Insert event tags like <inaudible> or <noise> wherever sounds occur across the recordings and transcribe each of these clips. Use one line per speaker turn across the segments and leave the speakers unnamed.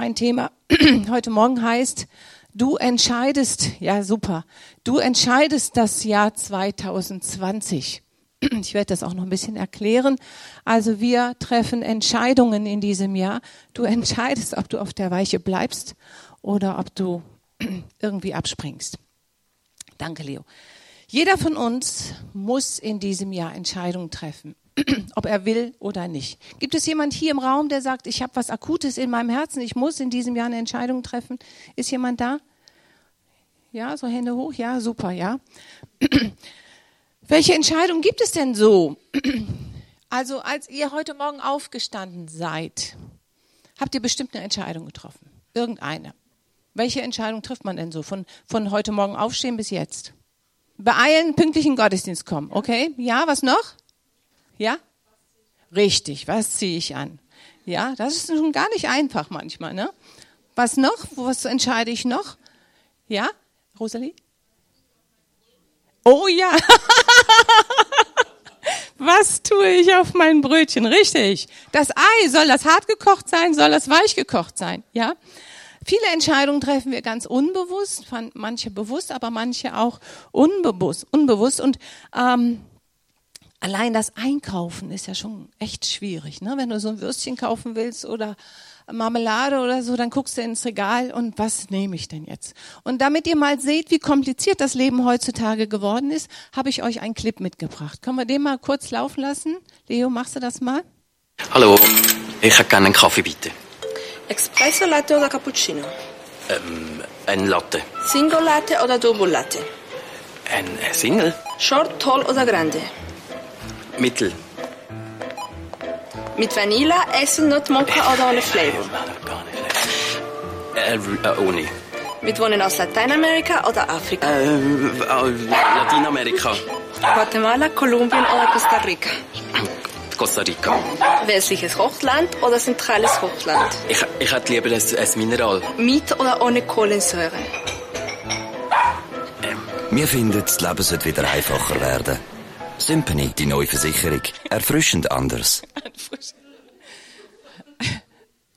Mein Thema <clears throat> heute Morgen heißt, du entscheidest, ja super, du entscheidest das Jahr 2020. <clears throat> Ich werde das auch noch ein bisschen erklären. Also wir treffen Entscheidungen in diesem Jahr. Du entscheidest, ob du auf der Weiche bleibst oder ob du <clears throat> irgendwie abspringst. Danke, Leo. Jeder von uns muss in diesem Jahr Entscheidungen treffen, <clears throat> ob er will oder nicht. Gibt es jemand hier im Raum, der sagt, ich habe was Akutes in meinem Herzen, ich muss in diesem Jahr eine Entscheidung treffen? Ist jemand da? Ja, so Hände hoch, ja, super, ja. <clears throat> Welche Entscheidung gibt es denn so? <clears throat> Also, als ihr heute Morgen aufgestanden seid, habt ihr bestimmt eine Entscheidung getroffen. Irgendeine. Welche Entscheidung trifft man denn so von, von heute Morgen aufstehen bis jetzt? Beeilen, pünktlich in Gottesdienst kommen. Okay? Ja, was noch? Ja? Richtig, was ziehe ich an? Ja, das ist schon gar nicht einfach manchmal, ne? Was noch? Was entscheide ich noch? Ja? Rosalie? Oh ja. <laughs> Was tue ich auf mein Brötchen? Richtig. Das Ei, soll das hart gekocht sein? Soll das weich gekocht sein? Ja? Viele Entscheidungen treffen wir ganz unbewusst, manche bewusst, aber manche auch unbewusst. unbewusst. Und ähm, allein das Einkaufen ist ja schon echt schwierig. Ne? Wenn du so ein Würstchen kaufen willst oder Marmelade oder so, dann guckst du ins Regal und was nehme ich denn jetzt? Und damit ihr mal seht, wie kompliziert das Leben heutzutage geworden ist, habe ich euch einen Clip mitgebracht. Können wir den mal kurz laufen lassen? Leo, machst du das mal?
Hallo, ich hätte gerne einen Kaffee, bitte.
Espresso Latte oder Cappuccino?
Ähm, ein Latte.
Single Latte oder Double Latte?
Ein Single?
Short, Tall oder Grande?
Mittel.
Mit Vanilla, Essen, Mokka oder ohne Flavor?
Äh, äh, ohne.
Mit Wohnen aus Lateinamerika oder Afrika?
Äh, äh, Lateinamerika.
Guatemala, Kolumbien oder Costa Rica?
Costa Rica.
Westliches Hochland oder zentrales Hochland?
Ich, ich hätte lieber ein, ein Mineral.
Mit oder ohne Kohlensäure?
Ähm. Wir finden, das Leben sollte wieder einfacher werden. Symphony, die neue Versicherung. Erfrischend anders. <laughs>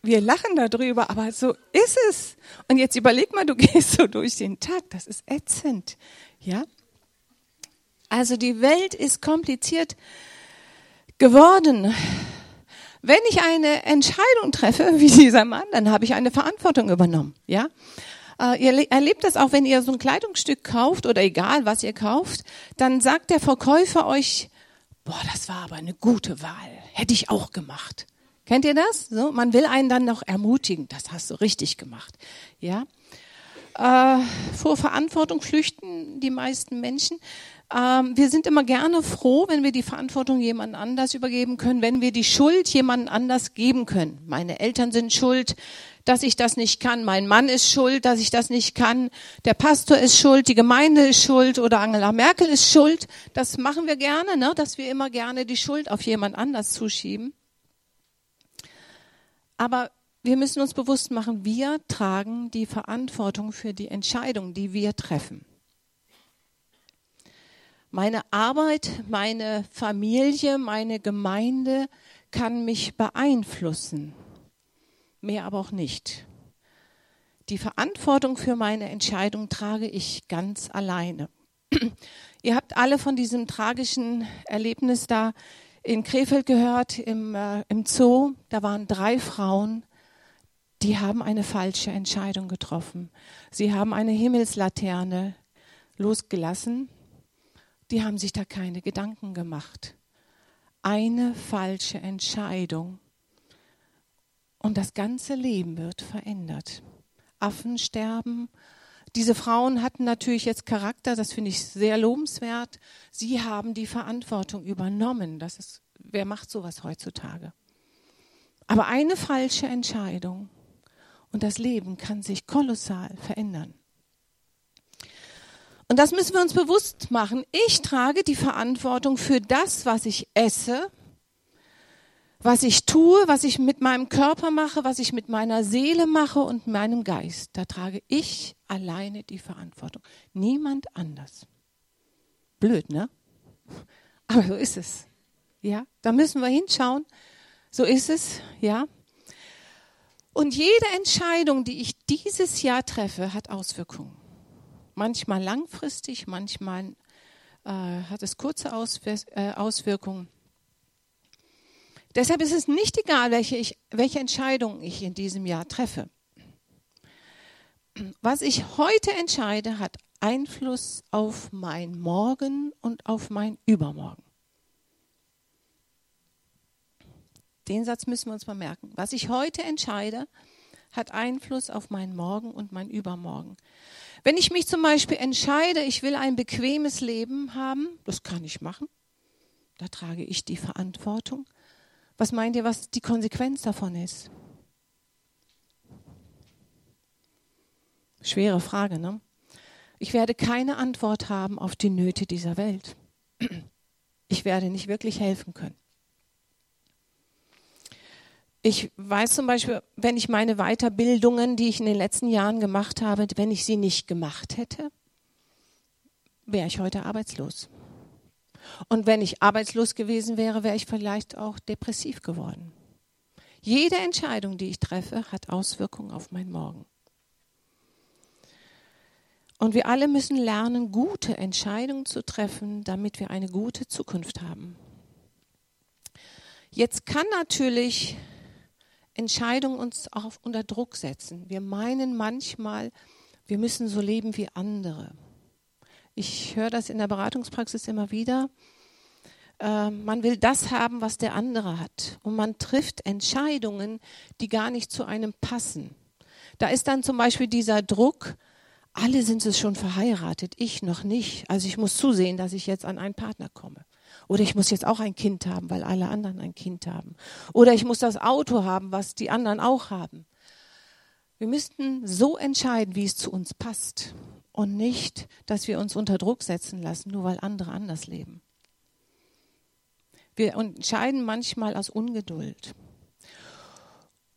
Wir lachen darüber, aber so ist es. Und jetzt überleg mal, du <laughs> gehst so durch den Tag. Das ist ätzend. Ja? Also die Welt ist kompliziert geworden. Wenn ich eine Entscheidung treffe, <laughs> wie dieser Mann, dann habe ich eine Verantwortung übernommen. Ja? Äh, ihr erlebt das auch, wenn ihr so ein Kleidungsstück kauft oder egal, was ihr kauft, dann sagt der Verkäufer euch, boah, das war aber eine gute Wahl. Hätte ich auch gemacht. Kennt ihr das? So, man will einen dann noch ermutigen. Das hast du richtig gemacht. Ja? Äh, vor Verantwortung flüchten die meisten Menschen. Ähm, wir sind immer gerne froh, wenn wir die Verantwortung jemand anders übergeben können, wenn wir die Schuld jemand anders geben können. Meine Eltern sind schuld, dass ich das nicht kann. Mein Mann ist schuld, dass ich das nicht kann. Der Pastor ist schuld, die Gemeinde ist schuld oder Angela Merkel ist schuld. Das machen wir gerne, ne? dass wir immer gerne die Schuld auf jemand anders zuschieben. Aber wir müssen uns bewusst machen, wir tragen die Verantwortung für die Entscheidung, die wir treffen. Meine Arbeit, meine Familie, meine Gemeinde kann mich beeinflussen, mehr aber auch nicht. Die Verantwortung für meine Entscheidung trage ich ganz alleine. <clears throat> Ihr habt alle von diesem tragischen Erlebnis da in Krefeld gehört, im, äh, im Zoo. Da waren drei Frauen, die haben eine falsche Entscheidung getroffen. Sie haben eine Himmelslaterne losgelassen die haben sich da keine Gedanken gemacht. Eine falsche Entscheidung und das ganze Leben wird verändert. Affen sterben. Diese Frauen hatten natürlich jetzt Charakter, das finde ich sehr lobenswert. Sie haben die Verantwortung übernommen. Das ist, wer macht sowas heutzutage? Aber eine falsche Entscheidung und das Leben kann sich kolossal verändern. Und das müssen wir uns bewusst machen. Ich trage die Verantwortung für das, was ich esse, was ich tue, was ich mit meinem Körper mache, was ich mit meiner Seele mache und meinem Geist. Da trage ich alleine die Verantwortung. Niemand anders. Blöd, ne? Aber so ist es. Ja, da müssen wir hinschauen. So ist es, ja. Und jede Entscheidung, die ich dieses Jahr treffe, hat Auswirkungen. Manchmal langfristig, manchmal äh, hat es kurze Auswir äh, Auswirkungen. Deshalb ist es nicht egal, welche, ich, welche Entscheidung ich in diesem Jahr treffe. Was ich heute entscheide, hat Einfluss auf mein Morgen und auf mein Übermorgen. Den Satz müssen wir uns mal merken. Was ich heute entscheide, hat Einfluss auf mein Morgen und mein Übermorgen. Wenn ich mich zum Beispiel entscheide, ich will ein bequemes Leben haben, das kann ich machen. Da trage ich die Verantwortung. Was meint ihr, was die Konsequenz davon ist? Schwere Frage, ne? Ich werde keine Antwort haben auf die Nöte dieser Welt. Ich werde nicht wirklich helfen können. Ich weiß zum Beispiel, wenn ich meine Weiterbildungen, die ich in den letzten Jahren gemacht habe, wenn ich sie nicht gemacht hätte, wäre ich heute arbeitslos. Und wenn ich arbeitslos gewesen wäre, wäre ich vielleicht auch depressiv geworden. Jede Entscheidung, die ich treffe, hat Auswirkungen auf mein Morgen. Und wir alle müssen lernen, gute Entscheidungen zu treffen, damit wir eine gute Zukunft haben. Jetzt kann natürlich Entscheidungen uns auch unter Druck setzen. Wir meinen manchmal, wir müssen so leben wie andere. Ich höre das in der Beratungspraxis immer wieder. Äh, man will das haben, was der andere hat. Und man trifft Entscheidungen, die gar nicht zu einem passen. Da ist dann zum Beispiel dieser Druck, alle sind es schon verheiratet, ich noch nicht. Also ich muss zusehen, dass ich jetzt an einen Partner komme. Oder ich muss jetzt auch ein Kind haben, weil alle anderen ein Kind haben. Oder ich muss das Auto haben, was die anderen auch haben. Wir müssten so entscheiden, wie es zu uns passt. Und nicht, dass wir uns unter Druck setzen lassen, nur weil andere anders leben. Wir entscheiden manchmal aus Ungeduld.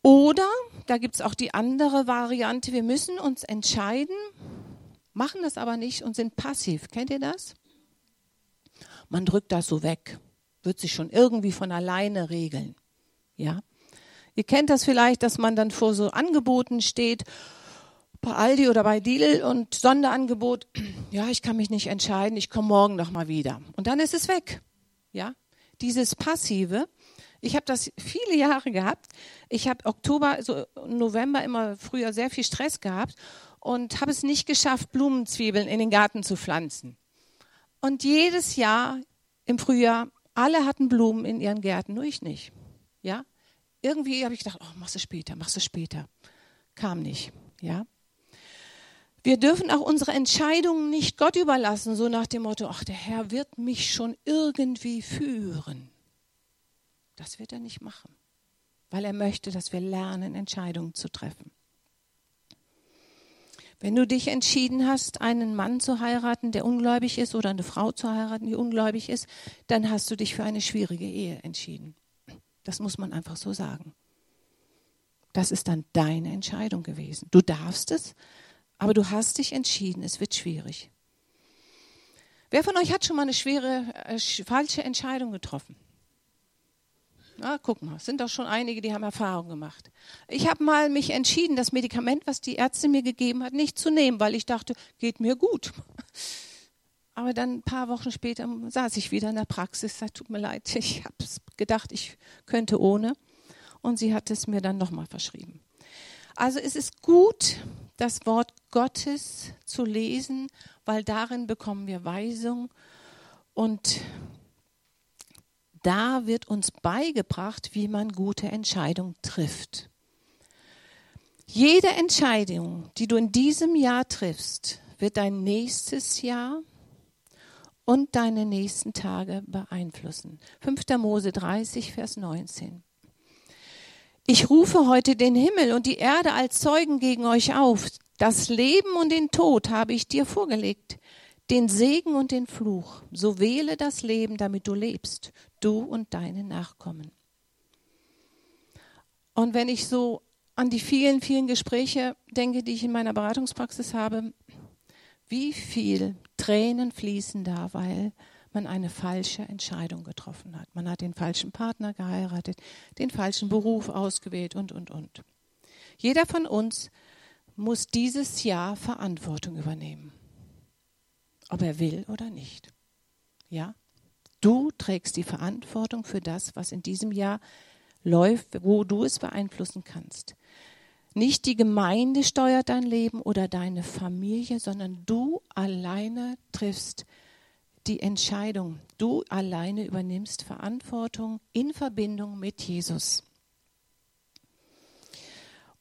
Oder, da gibt es auch die andere Variante, wir müssen uns entscheiden, machen das aber nicht und sind passiv. Kennt ihr das? Man drückt das so weg, wird sich schon irgendwie von alleine regeln. Ja? Ihr kennt das vielleicht, dass man dann vor so Angeboten steht, bei Aldi oder bei Lidl und Sonderangebot, <clears throat> ja, ich kann mich nicht entscheiden, ich komme morgen noch mal wieder. Und dann ist es weg. Ja? Dieses Passive, ich habe das <laughs> viele Jahre gehabt. Ich habe Oktober, so November immer früher sehr viel Stress gehabt und habe es nicht geschafft, Blumenzwiebeln in den Garten zu pflanzen. Und jedes Jahr im Frühjahr, alle hatten Blumen in ihren Gärten, nur ich nicht. Ja? Irgendwie habe ich gedacht, oh, machst du später, machst du später. Kam nicht. Ja? Wir dürfen auch unsere Entscheidungen nicht Gott überlassen, so nach dem Motto, ach, der Herr wird mich schon irgendwie führen. Das wird er nicht machen, weil er möchte, dass wir lernen, Entscheidungen zu treffen. Wenn du dich entschieden hast, einen Mann zu heiraten, der ungläubig ist, oder eine Frau zu heiraten, die ungläubig ist, dann hast du dich für eine schwierige Ehe entschieden. Das muss man einfach so sagen. Das ist dann deine Entscheidung gewesen. Du darfst es, aber du hast dich entschieden, es wird schwierig. Wer von euch hat schon mal eine schwere, äh, falsche Entscheidung getroffen? Na, guck mal, sind doch schon einige, die haben Erfahrung gemacht. Ich habe mal mich entschieden, das Medikament, was die Ärzte mir gegeben hat, nicht zu nehmen, weil ich dachte, geht mir gut. <laughs> Aber dann ein paar Wochen später saß ich wieder in der Praxis, sagte, tut mir leid, ich habe gedacht, ich könnte ohne. Und sie hat es mir dann nochmal verschrieben. Also es ist gut, das Wort Gottes zu lesen, weil darin bekommen wir Weisung und da wird uns beigebracht, wie man gute Entscheidungen trifft. Jede Entscheidung, die du in diesem Jahr triffst, wird dein nächstes Jahr und deine nächsten Tage beeinflussen. 5. Mose 30, Vers 19. Ich rufe heute den Himmel und die Erde als Zeugen gegen euch auf. Das Leben und den Tod habe ich dir vorgelegt den Segen und den Fluch. So wähle das Leben, damit du lebst, du und deine Nachkommen. Und wenn ich so an die vielen, vielen Gespräche denke, die ich in meiner Beratungspraxis habe, wie viel Tränen fließen da, weil man eine falsche Entscheidung getroffen hat. Man hat den falschen Partner geheiratet, den falschen Beruf ausgewählt und, und, und. Jeder von uns muss dieses Jahr Verantwortung übernehmen. Ob er will oder nicht. Ja? Du trägst die Verantwortung für das, was in diesem Jahr läuft, wo du es beeinflussen kannst. Nicht die Gemeinde steuert dein Leben oder deine Familie, sondern du alleine triffst die Entscheidung. Du alleine übernimmst Verantwortung in Verbindung mit Jesus.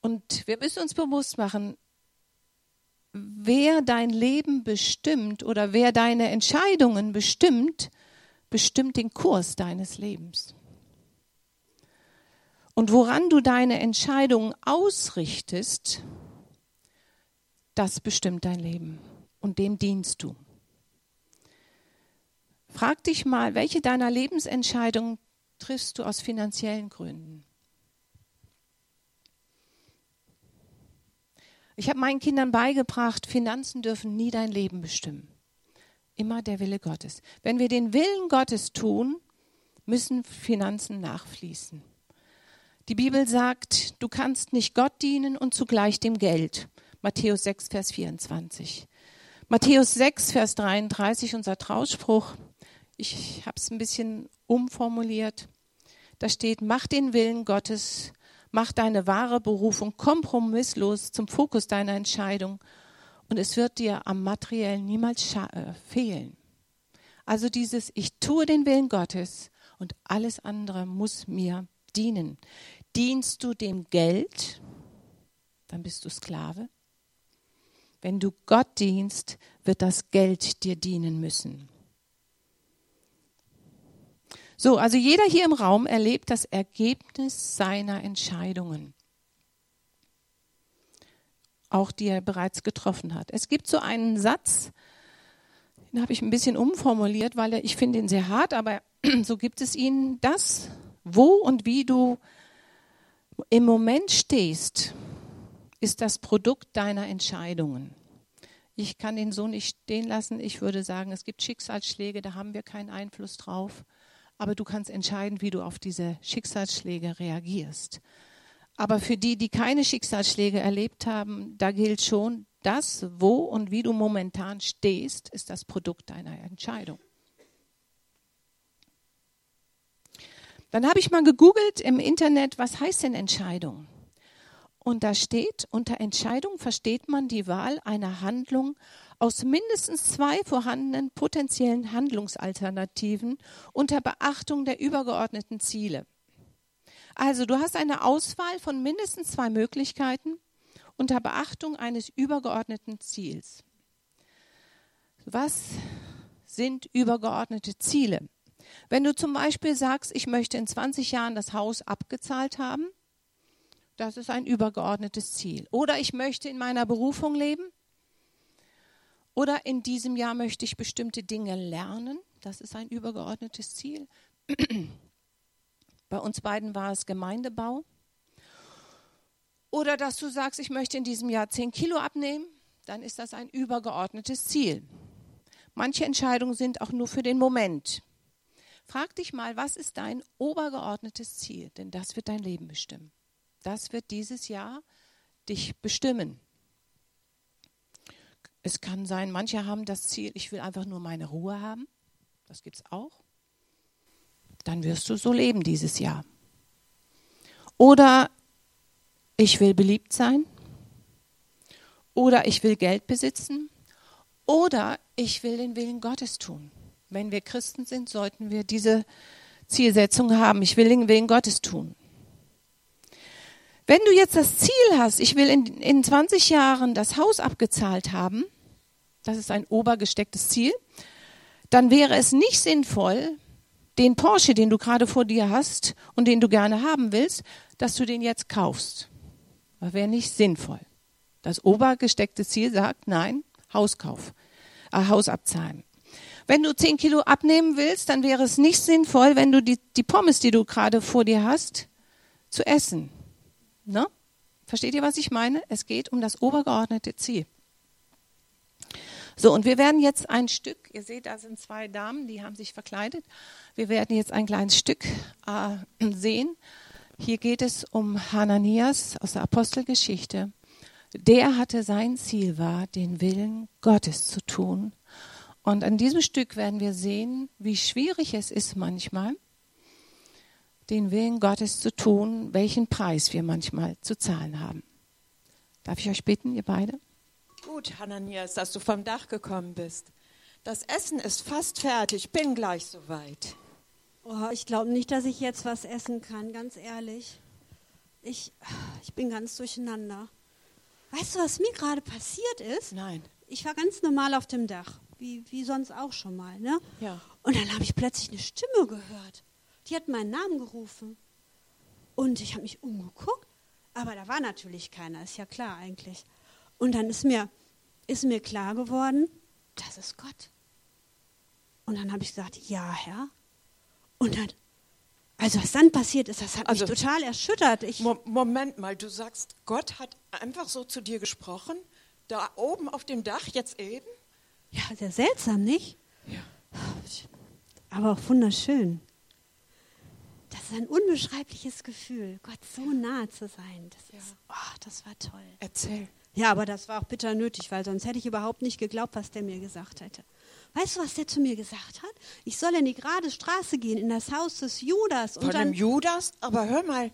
Und wir müssen uns bewusst machen, wer dein Leben bestimmt oder wer deine Entscheidungen bestimmt, bestimmt den Kurs deines Lebens. Und woran du deine Entscheidungen ausrichtest, das bestimmt dein Leben und dem dienst du. Frag dich mal, welche deiner Lebensentscheidungen triffst du aus finanziellen Gründen? Ich habe meinen Kindern beigebracht, Finanzen dürfen nie dein Leben bestimmen. Immer der Wille Gottes. Wenn wir den Willen Gottes tun, müssen Finanzen nachfließen. Die Bibel sagt, du kannst nicht Gott dienen und zugleich dem Geld. Matthäus 6, Vers 24. Matthäus 6, Vers 33, unser Trauspruch. Ich habe es ein bisschen umformuliert. Da steht, mach den Willen Gottes Mach deine wahre Berufung kompromisslos zum Fokus deiner Entscheidung und es wird dir am Materiellen niemals äh, fehlen. Also dieses, ich tue den Willen Gottes und alles andere muss mir dienen. Dienst du dem Geld, dann bist du Sklave. Wenn du Gott dienst, wird das Geld dir dienen müssen. So, also jeder hier im Raum erlebt das Ergebnis seiner Entscheidungen. Auch die er bereits getroffen hat. Es gibt so einen Satz, den habe ich ein bisschen umformuliert, weil ich finde ihn sehr hart, aber <clears throat> so gibt es ihn. Das, wo und wie du im Moment stehst, ist das Produkt deiner Entscheidungen. Ich kann den so nicht stehen lassen. Ich würde sagen, es gibt Schicksalsschläge, da haben wir keinen Einfluss drauf aber du kannst entscheiden, wie du auf diese Schicksalsschläge reagierst. Aber für die, die keine Schicksalsschläge erlebt haben, da gilt schon, das, wo und wie du momentan stehst, ist das Produkt deiner Entscheidung. Dann habe ich mal gegoogelt im Internet, was heißt denn Entscheidung? Und da steht, unter Entscheidung versteht man die Wahl einer Handlung aus mindestens zwei vorhandenen potenziellen Handlungsalternativen unter Beachtung der übergeordneten Ziele. Also du hast eine Auswahl von mindestens zwei Möglichkeiten unter Beachtung eines übergeordneten Ziels. Was sind übergeordnete Ziele? Wenn du zum Beispiel sagst, ich möchte in 20 Jahren das Haus abgezahlt haben, das ist ein übergeordnetes Ziel. Oder ich möchte in meiner Berufung leben, oder in diesem Jahr möchte ich bestimmte Dinge lernen. Das ist ein übergeordnetes Ziel. Bei uns beiden war es Gemeindebau. Oder dass du sagst, ich möchte in diesem Jahr 10 Kilo abnehmen, dann ist das ein übergeordnetes Ziel. Manche Entscheidungen sind auch nur für den Moment. Frag dich mal, was ist dein obergeordnetes Ziel? Denn das wird dein Leben bestimmen. Das wird dieses Jahr dich bestimmen. Es kann sein, manche haben das Ziel, ich will einfach nur meine Ruhe haben. Das gibt es auch. Dann wirst du so leben dieses Jahr. Oder ich will beliebt sein. Oder ich will Geld besitzen. Oder ich will den Willen Gottes tun. Wenn wir Christen sind, sollten wir diese Zielsetzung haben. Ich will den Willen Gottes tun. Wenn du jetzt das Ziel hast, ich will in, in 20 Jahren das Haus abgezahlt haben, das ist ein obergestecktes Ziel, dann wäre es nicht sinnvoll, den Porsche, den du gerade vor dir hast und den du gerne haben willst, dass du den jetzt kaufst. Das wäre nicht sinnvoll. Das obergesteckte Ziel sagt, nein, Hauskauf, äh, Haus abzahlen. Wenn du 10 Kilo abnehmen willst, dann wäre es nicht sinnvoll, wenn du die, die Pommes, die du gerade vor dir hast, zu essen. Ne? Versteht ihr, was ich meine? Es geht um das obergeordnete Ziel. So, und wir werden jetzt ein Stück, ihr seht, da sind zwei Damen, die haben sich verkleidet. Wir werden jetzt ein kleines Stück äh, <clears throat> sehen. Hier geht es um Hananias aus der Apostelgeschichte. Der hatte sein Ziel war, den Willen Gottes zu tun. Und an diesem Stück werden wir sehen, wie schwierig es ist manchmal, den Willen Gottes zu tun, welchen Preis wir manchmal zu zahlen haben. Darf ich euch bitten, ihr beide?
Gut, Hananias, dass du vom Dach gekommen bist. Das Essen ist fast fertig, bin gleich soweit.
Oh, ich glaube nicht, dass ich jetzt was essen kann, ganz ehrlich. Ich, ich bin ganz durcheinander. Weißt du, was mir gerade passiert ist?
Nein.
Ich war ganz normal auf dem Dach, wie, wie sonst auch schon mal. Ne?
Ja.
Und dann habe ich plötzlich eine Stimme gehört. Die hat meinen Namen gerufen. Und ich habe mich umgeguckt, aber da war natürlich keiner, ist ja klar eigentlich. Und dann ist mir, ist mir klar geworden, das ist Gott. Und dann habe ich gesagt, ja, Herr. Und dann, also was dann passiert ist, das hat
Also-
mich total erschüttert. Ich,
Mo Moment mal, du sagst, Gott hat einfach so zu dir gesprochen? Da oben auf dem Dach jetzt eben?
ja, sehr seltsam, nicht?
Ja.
Aber auch wunderschön. Das ist ein unbeschreibliches Gefühl, Gott so nah zu sein. Das, ist, oh, das war toll.
Erzähl.
Ja, aber das war auch bitter nötig, weil sonst hätte ich überhaupt nicht geglaubt, was der mir gesagt hätte. Weißt du, was der zu mir gesagt hat? Ich soll in die gerade Straße gehen, in das Haus des Judas. Und
Von dem Judas? Aber hör mal,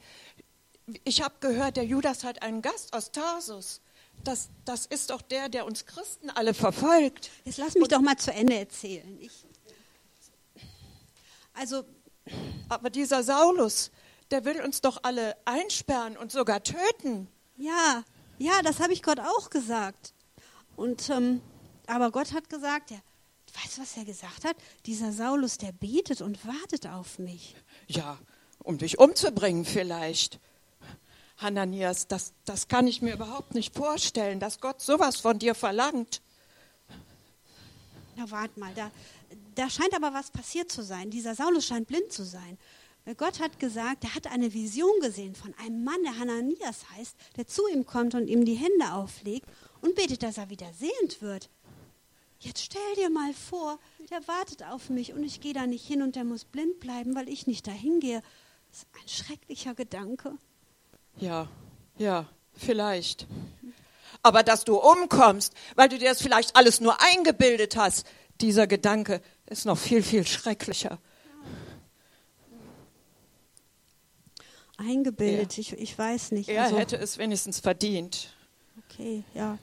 ich habe gehört, der Judas hat einen Gast aus Tarsus. Das, das ist doch der, der uns Christen alle verfolgt.
Jetzt lass mich doch mal zu Ende erzählen. Ich, also,
Aber dieser Saulus, der will uns doch alle einsperren und sogar töten.
ja, ja, das habe ich Gott auch gesagt. Und, ähm, aber Gott hat gesagt, der, weißt du, was er gesagt hat? Dieser Saulus, der betet und wartet auf mich.
Ja, um dich umzubringen vielleicht. Hananias, das, das kann ich mir überhaupt nicht vorstellen, dass Gott sowas von dir verlangt.
Na, warte mal, da, da scheint aber was passiert zu sein. Dieser Saulus scheint blind zu sein. Weil Gott hat gesagt, er hat eine Vision gesehen von einem Mann, der Hananias heißt, der zu ihm kommt und ihm die Hände auflegt und betet, dass er wieder sehend wird. Jetzt stell dir mal vor, der wartet auf mich und ich gehe da nicht hin und der muss blind bleiben, weil ich nicht dahin gehe. Das ist ein schrecklicher Gedanke.
Ja, ja, vielleicht. Aber dass du umkommst, weil du dir das vielleicht alles nur eingebildet hast, dieser Gedanke ist noch viel, viel schrecklicher.
Eingebildet, ich, ich weiß nicht.
Er
Also-
hätte es wenigstens verdient.
Okay, ja.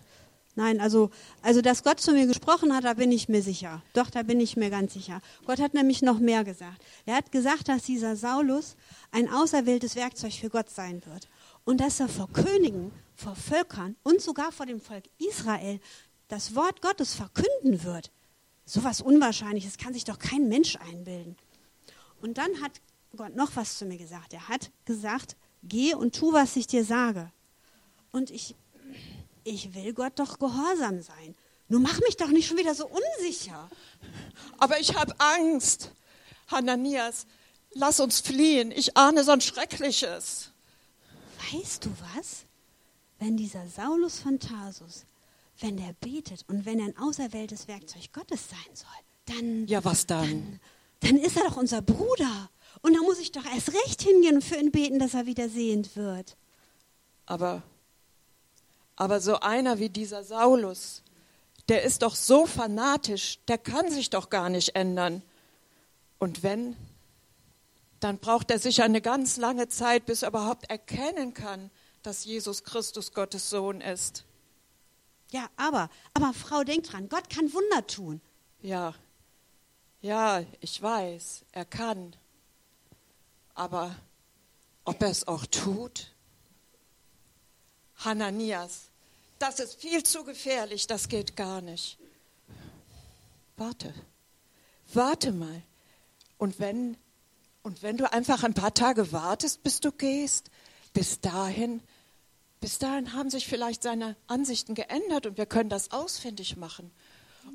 Nein, also, also, dass Gott zu mir gesprochen hat, da bin ich mir sicher. Doch, da bin ich mir ganz sicher. Gott hat nämlich noch mehr gesagt. Er hat gesagt, dass dieser Saulus ein auserwähltes Werkzeug für Gott sein wird. Und dass er vor Königen, vor Völkern und sogar vor dem Volk Israel das Wort Gottes verkünden wird. Sowas Unwahrscheinliches kann sich doch kein Mensch einbilden. Und dann hat Gott noch was zu mir gesagt. Er hat gesagt, geh und tu, was ich dir sage. Und ich, ich will Gott doch gehorsam sein. Nur mach mich doch nicht schon wieder so unsicher.
Aber ich habe Angst. Hananias, lass uns fliehen. Ich ahne so ein Schreckliches.
Weißt du was? Wenn dieser Saulus von Tarsus, wenn der betet und wenn er ein auserwähltes Werkzeug Gottes sein soll, dann,
Ja, was dann?
dann ist er doch unser Bruder. Und da muss ich doch erst recht hingehen und für ihn beten, dass er wieder sehend wird.
Aber, aber so einer wie dieser Saulus, der ist doch so fanatisch, der kann sich doch gar nicht ändern. Und wenn, dann braucht er sicher eine ganz lange Zeit, bis er überhaupt erkennen kann, dass Jesus Christus Gottes Sohn ist.
Ja, aber, aber Frau, denk dran, Gott kann Wunder tun.
Ja, ja, ich weiß, er kann. Aber ob er es auch tut? Hananias, das ist viel zu gefährlich, das geht gar nicht. Warte, warte mal. Und wenn, und wenn du einfach ein paar Tage wartest, bis du gehst, bis dahin, bis dahin haben sich vielleicht seine Ansichten geändert und wir können das ausfindig machen.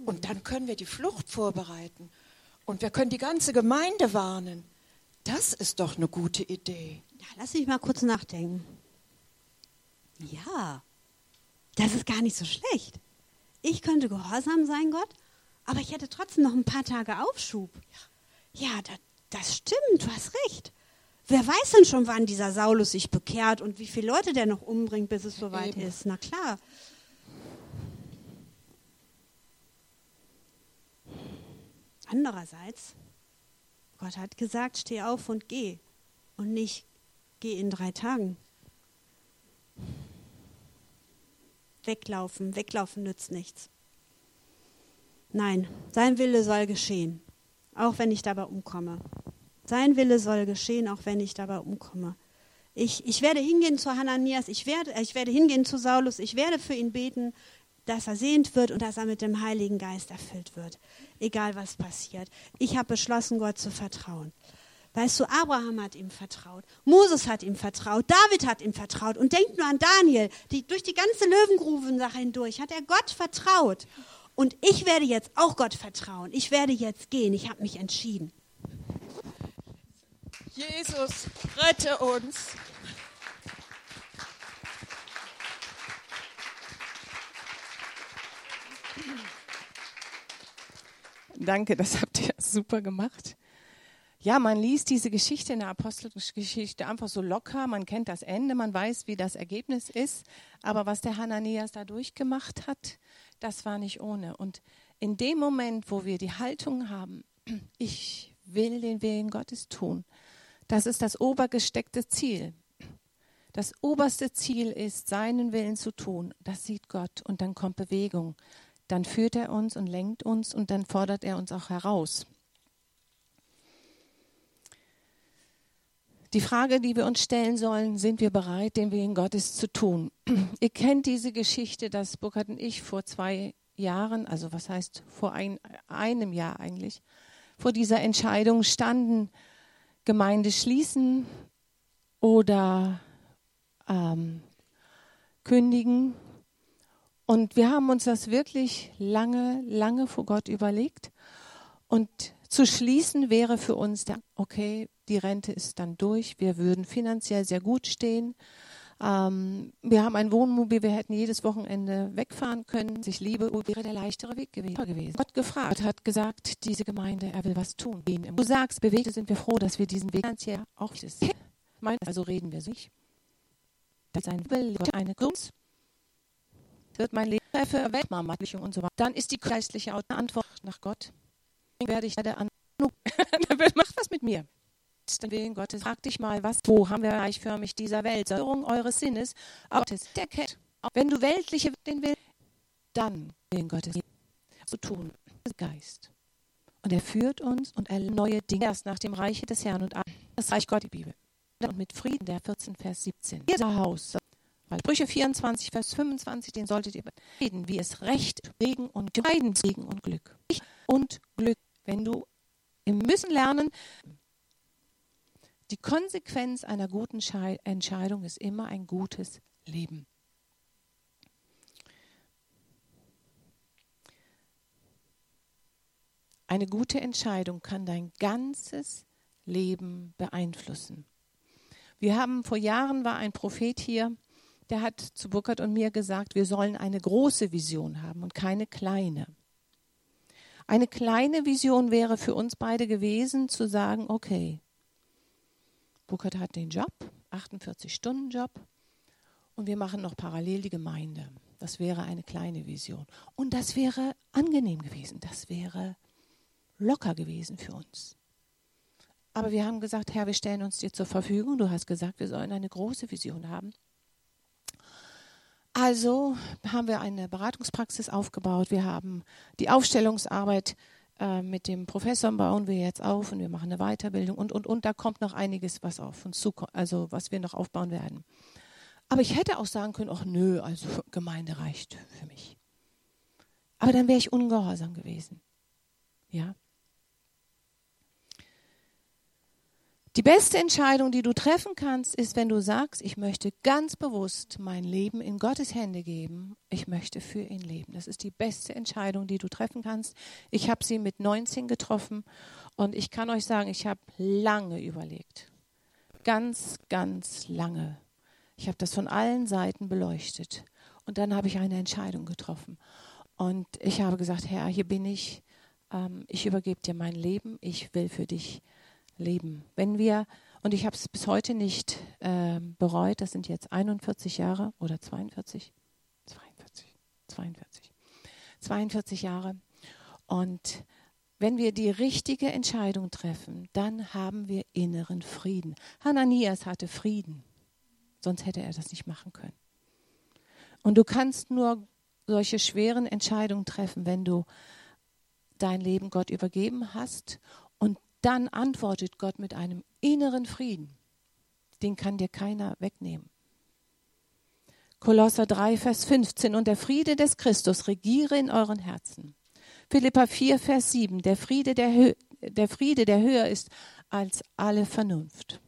Und dann können wir die Flucht vorbereiten. Und wir können die ganze Gemeinde warnen. Das ist doch eine gute Idee.
Ja, lass mich mal kurz nachdenken. Ja, das ist gar nicht so schlecht. Ich könnte gehorsam sein, Gott, aber ich hätte trotzdem noch ein paar Tage Aufschub. Ja, das, das stimmt, du hast recht. Wer weiß denn schon, wann dieser Saulus sich bekehrt und wie viele Leute der noch umbringt, bis es soweit
Eben.
ist? Na klar. Andererseits, Gott hat gesagt, steh auf und geh und nicht geh in drei Tagen. Weglaufen, weglaufen nützt nichts. Nein, sein Wille soll geschehen, auch wenn ich dabei umkomme. Sein Wille soll geschehen, auch wenn ich dabei umkomme. Ich, ich werde hingehen zu Hananias, ich werde, ich werde hingehen zu Saulus, ich werde für ihn beten, dass er sehend wird und dass er mit dem Heiligen Geist erfüllt wird. Egal was passiert. Ich habe beschlossen, Gott zu vertrauen. Weißt du, Abraham hat ihm vertraut, Moses hat ihm vertraut, David hat ihm vertraut und denk nur an Daniel, die, durch die ganze Löwengruvensache hindurch hat er Gott vertraut. Und ich werde jetzt auch Gott vertrauen. Ich werde jetzt gehen. Ich habe mich entschieden.
Jesus, rette uns.
Danke, das habt ihr super gemacht. Ja, man liest diese Geschichte in der Apostelgeschichte einfach so locker. Man kennt das Ende, man weiß, wie das Ergebnis ist. Aber was der Hananias da durchgemacht hat, das war nicht ohne. Und in dem Moment, wo wir die Haltung haben, ich will den Willen Gottes tun, das ist das obergesteckte Ziel. Das oberste Ziel ist, seinen Willen zu tun. Das sieht Gott und dann kommt Bewegung. Dann führt er uns und lenkt uns und dann fordert er uns auch heraus. Die Frage, die wir uns stellen sollen, sind wir bereit, den Willen Gottes zu tun? <clears throat> Ihr kennt diese Geschichte, dass Burkhard und ich vor zwei Jahren, also was heißt vor ein, einem Jahr eigentlich, vor dieser Entscheidung standen, Gemeinde schließen oder ähm, kündigen. Und wir haben uns das wirklich lange, lange vor Gott überlegt. Und zu schließen wäre für uns der, okay, die Rente ist dann durch, wir würden finanziell sehr gut stehen. Ähm, wir haben ein Wohnmobil, wir hätten jedes Wochenende wegfahren können. Ich liebe, wäre der leichtere Weg gewesen. Gott gefragt, hat gesagt, diese Gemeinde, er will was tun. Du sagst, bewegte sind wir froh, dass wir diesen Weg finanziell auch ist. Also reden wir sich. Das ist ein Will, eine Grund. Wird mein Leben für Weltmarmatlichung und so weiter. Dann ist die geistliche Antwort nach Gott. Werde ich da an. <laughs> Macht was mit mir den Willen Gottes. Frag dich mal, was, wo haben wir reichförmig dieser Welt? Säuerung eures Sinnes, Gottes, der kennt. Wenn du weltliche den Willen, dann Willen Gottes zu tun, Geist. Und er führt uns und er neue Dinge erst nach dem Reiche des Herrn und das Reich Gott, die Bibel. Und mit Frieden, der 14, Vers 17. Ihr Haus, weil Brüche 24, Vers 25, den solltet ihr reden, wie es Recht, Regen und Leiden, Segen und Glück. Und Glück, wenn du, wir müssen lernen, die Konsequenz einer guten Entscheidung ist immer ein gutes Leben. Eine gute Entscheidung kann dein ganzes Leben beeinflussen. Wir haben vor Jahren war ein Prophet hier, der hat zu Burkhard und mir gesagt, wir sollen eine große Vision haben und keine kleine. Eine kleine Vision wäre für uns beide gewesen, zu sagen, okay, Burkhard hat den Job, 48-Stunden-Job, und wir machen noch parallel die Gemeinde. Das wäre eine kleine Vision. Und das wäre angenehm gewesen, das wäre locker gewesen für uns. Aber wir haben gesagt, Herr, wir stellen uns dir zur Verfügung. Du hast gesagt, wir sollen eine große Vision haben. Also haben wir eine Beratungspraxis aufgebaut. Wir haben die Aufstellungsarbeit äh, mit dem Professor bauen wir jetzt auf und wir machen eine Weiterbildung und und und. Da kommt noch einiges, was auf uns zukommt, also was wir noch aufbauen werden. Aber ich hätte auch sagen können, ach nö, also Gemeinde reicht für mich. Aber dann wäre ich ungehorsam gewesen. Ja. Die beste Entscheidung, die du treffen kannst, ist, wenn du sagst, ich möchte ganz bewusst mein Leben in Gottes Hände geben. Ich möchte für ihn leben. Das ist die beste Entscheidung, die du treffen kannst. Ich habe sie mit 19 getroffen und ich kann euch sagen, ich habe lange überlegt. Ganz, ganz lange. Ich habe das von allen Seiten beleuchtet. Und dann habe ich eine Entscheidung getroffen. Und ich habe gesagt, Herr, hier bin ich. Ähm, ich übergebe dir mein Leben. Ich will für dich leben leben. Wenn wir Und ich habe es bis heute nicht äh, bereut. Das sind jetzt 41 Jahre oder 42? 42. 42. 42 Jahre. Und wenn wir die richtige Entscheidung treffen, dann haben wir inneren Frieden. Hananias hatte Frieden, sonst hätte er das nicht machen können. Und du kannst nur solche schweren Entscheidungen treffen, wenn du dein Leben Gott übergeben hast dann antwortet Gott mit einem inneren Frieden. Den kann dir keiner wegnehmen. Kolosser 3, Vers 15. Und der Friede des Christus regiere in euren Herzen Philippa 4, Vers 7. Der Friede, der, Hö der Friede, der höher ist als alle Vernunft.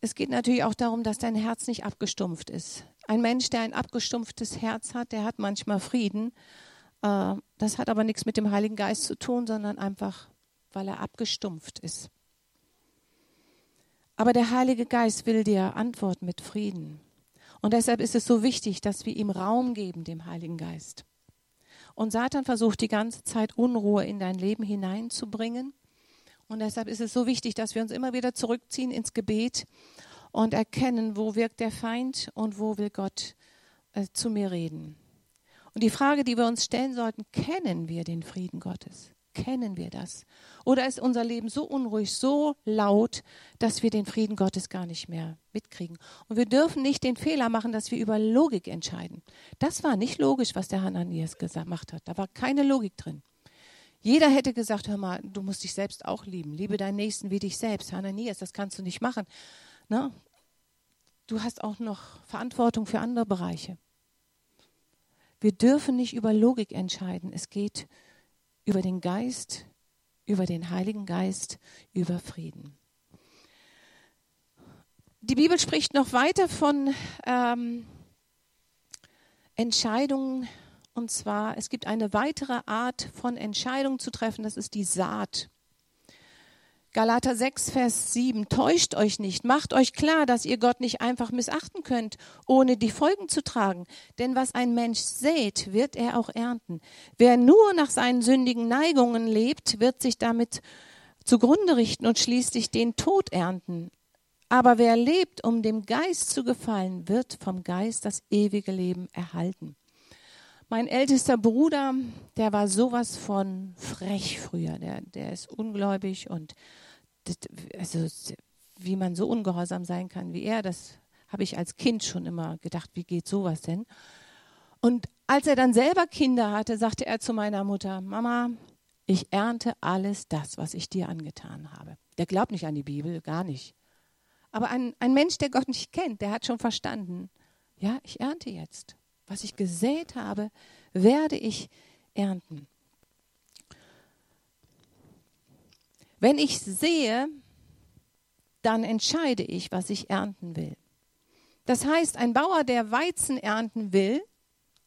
Es geht natürlich auch darum, dass dein Herz nicht abgestumpft ist. Ein Mensch, der ein abgestumpftes Herz hat, der hat manchmal Frieden. Äh, das hat aber nichts mit dem Heiligen Geist zu tun, sondern einfach, weil er abgestumpft ist. Aber der Heilige Geist will dir antworten mit Frieden. Und deshalb ist es so wichtig, dass wir ihm Raum geben, dem Heiligen Geist. Und Satan versucht die ganze Zeit Unruhe in dein Leben hineinzubringen. Und deshalb ist es so wichtig, dass wir uns immer wieder zurückziehen ins Gebet und erkennen, wo wirkt der Feind und wo will Gott äh, zu mir reden. Und die Frage, die wir uns stellen sollten, kennen wir den Frieden Gottes? Kennen wir das? Oder ist unser Leben so unruhig, so laut, dass wir den Frieden Gottes gar nicht mehr mitkriegen? Und wir dürfen nicht den Fehler machen, dass wir über Logik entscheiden. Das war nicht logisch, was der Hananias gemacht hat. Da war keine Logik drin. Jeder hätte gesagt, hör mal, du musst dich selbst auch lieben. Liebe deinen Nächsten wie dich selbst. Hananias, das kannst du nicht machen. Ne? Du hast auch noch Verantwortung für andere Bereiche. Wir dürfen nicht über Logik entscheiden. Es geht über den Geist, über den Heiligen Geist, über Frieden. Die Bibel spricht noch weiter von ähm, Entscheidungen, und zwar, es gibt eine weitere Art von Entscheidung zu treffen, das ist die Saat. Galater 6, Vers 7. Täuscht euch nicht, macht euch klar, dass ihr Gott nicht einfach missachten könnt, ohne die Folgen zu tragen. Denn was ein Mensch sät, wird er auch ernten. Wer nur nach seinen sündigen Neigungen lebt, wird sich damit zugrunde richten und schließlich den Tod ernten. Aber wer lebt, um dem Geist zu gefallen, wird vom Geist das ewige Leben erhalten. Mein ältester Bruder, der war sowas von frech früher. Der, der ist ungläubig und also, wie man so ungehorsam sein kann wie er, das habe ich als Kind schon immer gedacht, wie geht sowas denn? Und als er dann selber Kinder hatte, sagte er zu meiner Mutter, Mama, ich ernte alles das, was ich dir angetan habe. Der glaubt nicht an die Bibel, gar nicht. Aber ein, ein Mensch, der Gott nicht kennt, der hat schon verstanden, ja, ich ernte jetzt. Was ich gesät habe, werde ich ernten. Wenn ich sehe, dann entscheide ich, was ich ernten will. Das heißt, ein Bauer, der Weizen ernten will,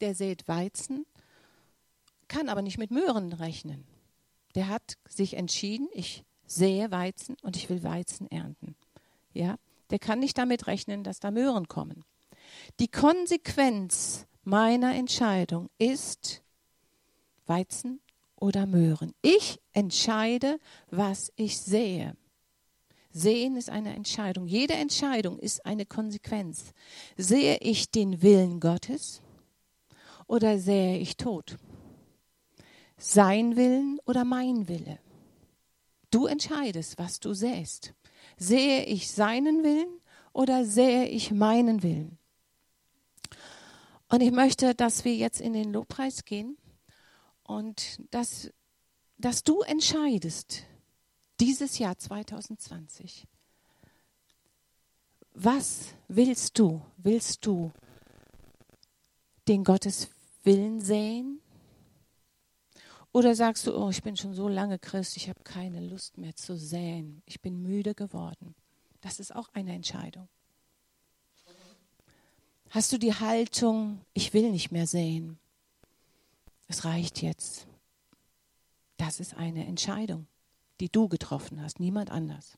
der sät Weizen, kann aber nicht mit Möhren rechnen. Der hat sich entschieden, ich sähe Weizen und ich will Weizen ernten. Ja, der kann nicht damit rechnen, dass da Möhren kommen. Die Konsequenz meiner Entscheidung ist Weizen oder Möhren. Ich entscheide, was ich sehe. Sehen ist eine Entscheidung. Jede Entscheidung ist eine Konsequenz. Sehe ich den Willen Gottes oder sehe ich Tod? Sein Willen oder mein Wille? Du entscheidest, was du sähst. Sehe ich seinen Willen oder sehe ich meinen Willen? Und ich möchte, dass wir jetzt in den Lobpreis gehen und dass, dass du entscheidest, dieses Jahr 2020, was willst du? Willst du den Gottes Willen sehen? Oder sagst du, oh, ich bin schon so lange Christ, ich habe keine Lust mehr zu säen, ich bin müde geworden. Das ist auch eine Entscheidung. Hast du die Haltung, ich will nicht mehr sehen? Es reicht jetzt. Das ist eine Entscheidung, die du getroffen hast, niemand anders.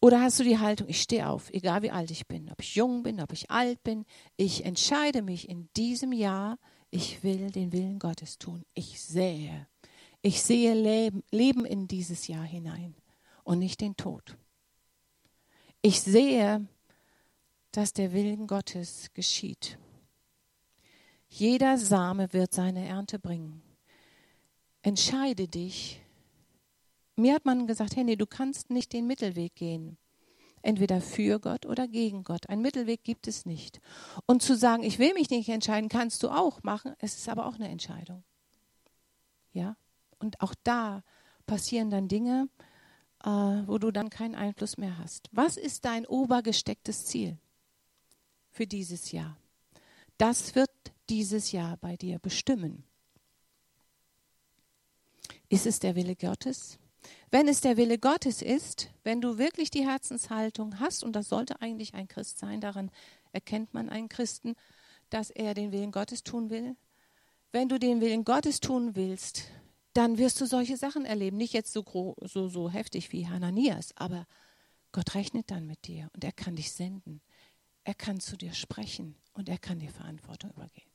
Oder hast du die Haltung, ich stehe auf, egal wie alt ich bin, ob ich jung bin, ob ich alt bin, ich entscheide mich in diesem Jahr, ich will den Willen Gottes tun. Ich sähe Ich sehe Leben, Leben in dieses Jahr hinein und nicht den Tod. Ich sehe, dass der Willen Gottes geschieht. Jeder Same wird seine Ernte bringen. Entscheide dich. Mir hat man gesagt, Henny, du kannst nicht den Mittelweg gehen. Entweder für Gott oder gegen Gott. Ein Mittelweg gibt es nicht. Und zu sagen, ich will mich nicht entscheiden, kannst du auch machen. Es ist aber auch eine Entscheidung. Ja? Und auch da passieren dann Dinge, äh, wo du dann keinen Einfluss mehr hast. Was ist dein obergestecktes Ziel für dieses Jahr? Das wird dieses Jahr bei dir bestimmen. Ist es der Wille Gottes? Wenn es der Wille Gottes ist, wenn du wirklich die Herzenshaltung hast, und das sollte eigentlich ein Christ sein, daran erkennt man einen Christen, dass er den Willen Gottes tun will. Wenn du den Willen Gottes tun willst, dann wirst du solche Sachen erleben. Nicht jetzt so, so, so heftig wie Hananias, aber Gott rechnet dann mit dir und er kann dich senden. Er kann zu dir sprechen und er kann dir Verantwortung übergeben.